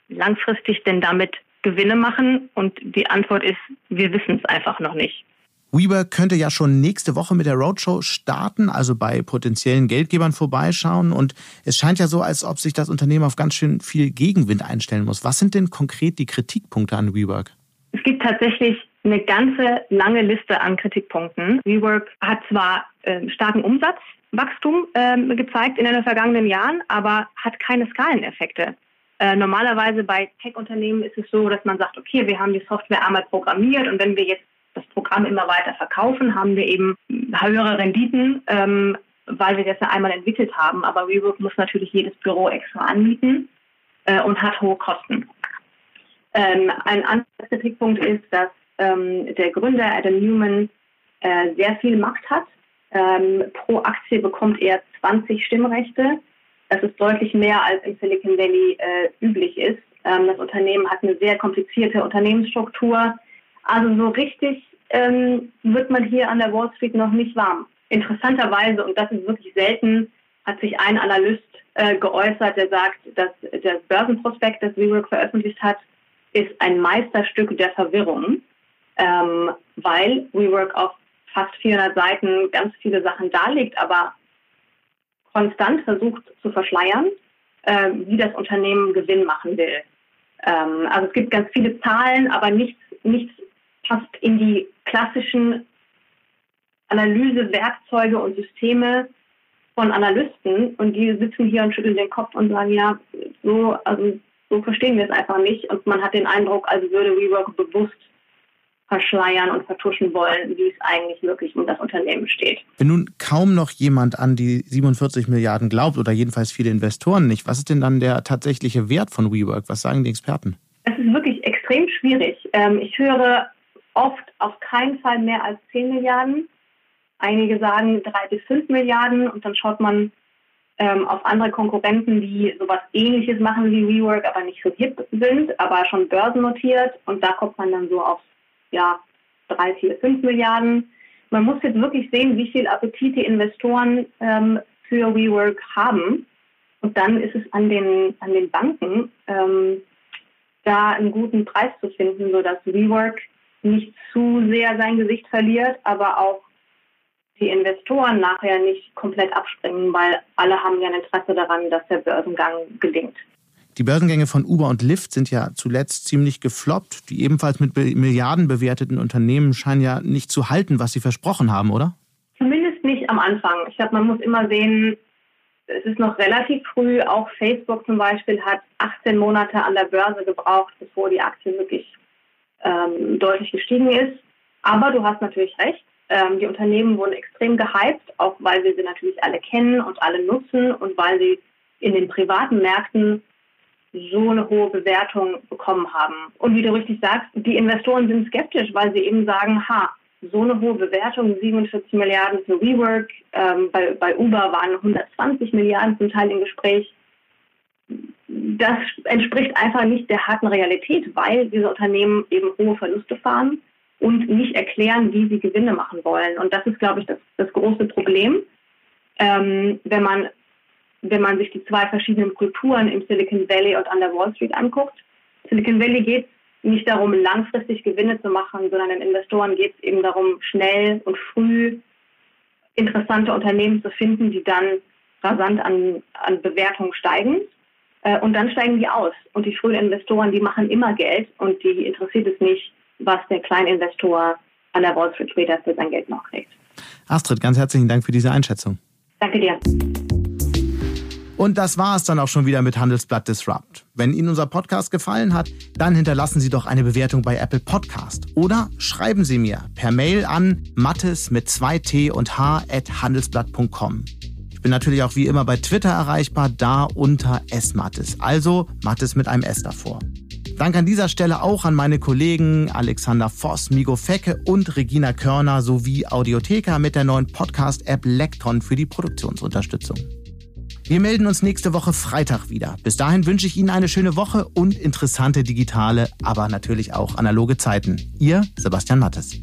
langfristig denn damit Gewinne machen? Und die Antwort ist, wir wissen es einfach noch nicht. WeWork könnte ja schon nächste Woche mit der Roadshow starten, also bei potenziellen Geldgebern vorbeischauen. Und es scheint ja so, als ob sich das Unternehmen auf ganz schön viel Gegenwind einstellen muss. Was sind denn konkret die Kritikpunkte an WeWork? Es gibt tatsächlich eine ganze lange Liste an Kritikpunkten. WeWork hat zwar äh, starken Umsatzwachstum äh, gezeigt in den vergangenen Jahren, aber hat keine Skaleneffekte. Äh, normalerweise bei Tech-Unternehmen ist es so, dass man sagt, okay, wir haben die Software einmal programmiert und wenn wir jetzt das Programm immer weiter verkaufen, haben wir eben höhere Renditen, ähm, weil wir das ja einmal entwickelt haben. Aber WeWork muss natürlich jedes Büro extra anmieten äh, und hat hohe Kosten. Ähm, ein anderer Kritikpunkt ist, dass ähm, der Gründer Adam Newman äh, sehr viel Macht hat. Ähm, pro Aktie bekommt er 20 Stimmrechte. Das ist deutlich mehr, als im Silicon Valley äh, üblich ist. Ähm, das Unternehmen hat eine sehr komplizierte Unternehmensstruktur. Also so richtig ähm, wird man hier an der Wall Street noch nicht warm. Interessanterweise, und das ist wirklich selten, hat sich ein Analyst äh, geäußert, der sagt, dass das Börsenprospekt, das WeWork veröffentlicht hat, ist ein Meisterstück der Verwirrung, ähm, weil WeWork auf fast 400 Seiten ganz viele Sachen darlegt, aber konstant versucht zu verschleiern, äh, wie das Unternehmen Gewinn machen will. Ähm, also es gibt ganz viele Zahlen, aber nichts, nichts passt in die klassischen Analysewerkzeuge und Systeme von Analysten und die sitzen hier und schütteln den Kopf und sagen, ja, so, also so verstehen wir es einfach nicht. Und man hat den Eindruck, als würde WeWork bewusst verschleiern und vertuschen wollen, wie es eigentlich wirklich um das Unternehmen steht. Wenn nun kaum noch jemand an die 47 Milliarden glaubt oder jedenfalls viele Investoren nicht, was ist denn dann der tatsächliche Wert von WeWork? Was sagen die Experten? Es ist wirklich extrem schwierig. Ähm, ich höre oft auf keinen Fall mehr als 10 Milliarden. Einige sagen 3 bis 5 Milliarden und dann schaut man ähm, auf andere Konkurrenten, die sowas ähnliches machen wie WeWork, aber nicht so hip sind, aber schon börsennotiert und da kommt man dann so auf ja, drei, vier, fünf Milliarden. man muss jetzt wirklich sehen, wie viel Appetit die Investoren ähm, für WeWork haben. Und dann ist es an den, an den Banken, ähm, da einen guten Preis zu finden, sodass WeWork nicht zu sehr sein Gesicht verliert, aber auch die Investoren nachher nicht komplett abspringen, weil alle haben ja ein Interesse daran, dass der Börsengang gelingt. Die Börsengänge von Uber und Lyft sind ja zuletzt ziemlich gefloppt. Die ebenfalls mit Milliarden bewerteten Unternehmen scheinen ja nicht zu halten, was sie versprochen haben, oder? Zumindest nicht am Anfang. Ich glaube, man muss immer sehen, es ist noch relativ früh. Auch Facebook zum Beispiel hat 18 Monate an der Börse gebraucht, bevor die Aktie wirklich ähm, deutlich gestiegen ist. Aber du hast natürlich recht. Ähm, die Unternehmen wurden extrem gehypt, auch weil wir sie natürlich alle kennen und alle nutzen und weil sie in den privaten Märkten so eine hohe Bewertung bekommen haben. Und wie du richtig sagst, die Investoren sind skeptisch, weil sie eben sagen, ha, so eine hohe Bewertung, 47 Milliarden für WeWork, ähm, bei, bei Uber waren 120 Milliarden zum Teil im Gespräch. Das entspricht einfach nicht der harten Realität, weil diese Unternehmen eben hohe Verluste fahren und nicht erklären, wie sie Gewinne machen wollen. Und das ist, glaube ich, das, das große Problem, ähm, wenn man wenn man sich die zwei verschiedenen Kulturen im Silicon Valley und an der Wall Street anguckt. Silicon Valley geht nicht darum, langfristig Gewinne zu machen, sondern den Investoren geht es eben darum, schnell und früh interessante Unternehmen zu finden, die dann rasant an, an Bewertungen steigen. Äh, und dann steigen die aus. Und die frühen Investoren, die machen immer Geld und die interessiert es nicht, was der Kleininvestor an der Wall Street später für sein Geld noch kriegt. Astrid, ganz herzlichen Dank für diese Einschätzung. Danke dir. Und das war es dann auch schon wieder mit Handelsblatt Disrupt. Wenn Ihnen unser Podcast gefallen hat, dann hinterlassen Sie doch eine Bewertung bei Apple Podcast oder schreiben Sie mir per Mail an mattes mit 2t und h at handelsblatt.com. Ich bin natürlich auch wie immer bei Twitter erreichbar, da unter smattes, also Mattes mit einem S davor. Dank an dieser Stelle auch an meine Kollegen Alexander Voss, Migo Fecke und Regina Körner sowie Audiotheka mit der neuen Podcast-App Lekton für die Produktionsunterstützung. Wir melden uns nächste Woche Freitag wieder. Bis dahin wünsche ich Ihnen eine schöne Woche und interessante digitale, aber natürlich auch analoge Zeiten. Ihr Sebastian Mattes.